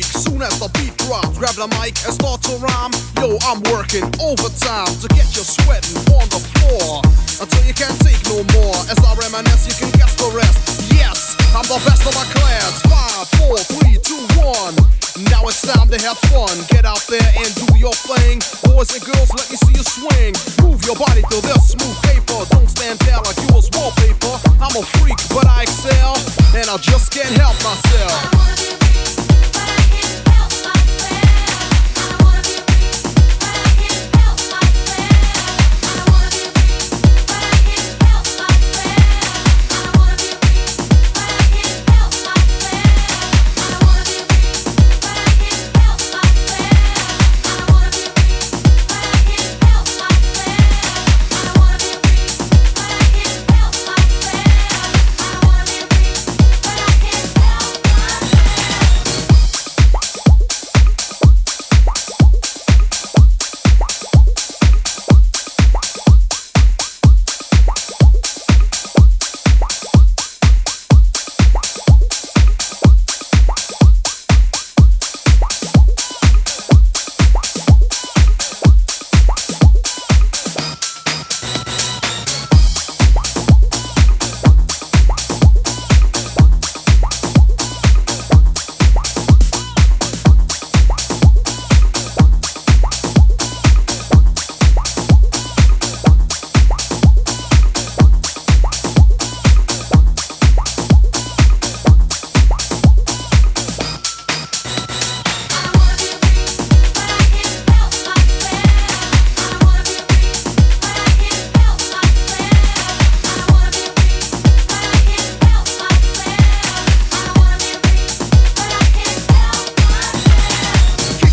the beat drops, grab the mic and start to rhyme. Yo, I'm working overtime to get you sweating on the floor until you can't take no more. As I reminisce, you can guess the rest. Yes, I'm the best of my class. Five, four, three, two, one. Now it's time to have fun. Get out there and do your thing. Boys and girls, let me see you swing. Move your body to this smooth paper. Don't stand there like you was wallpaper. I'm a freak, but I excel, and I just can't help myself.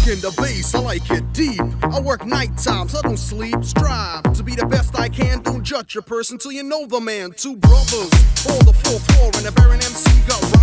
Kicking the bass, I like it deep. I work night times, I don't sleep. Strive to be the best I can. Don't judge a person till you know the man. Two brothers on the fourth floor, and a Baron MC got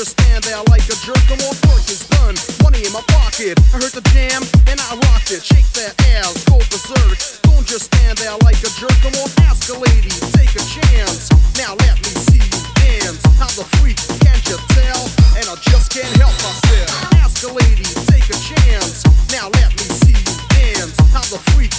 just stand there like a jerk. Come on, work is done, money in my pocket. I heard the jam, and I rocked it. Shake that ass, go berserk. Don't just stand there like a jerk. Come on, ask a lady, take a chance. Now let me see you dance. I'm the freak, can't you tell? And I just can't help myself. Ask a lady, take a chance. Now let me see you dance. I'm the freak,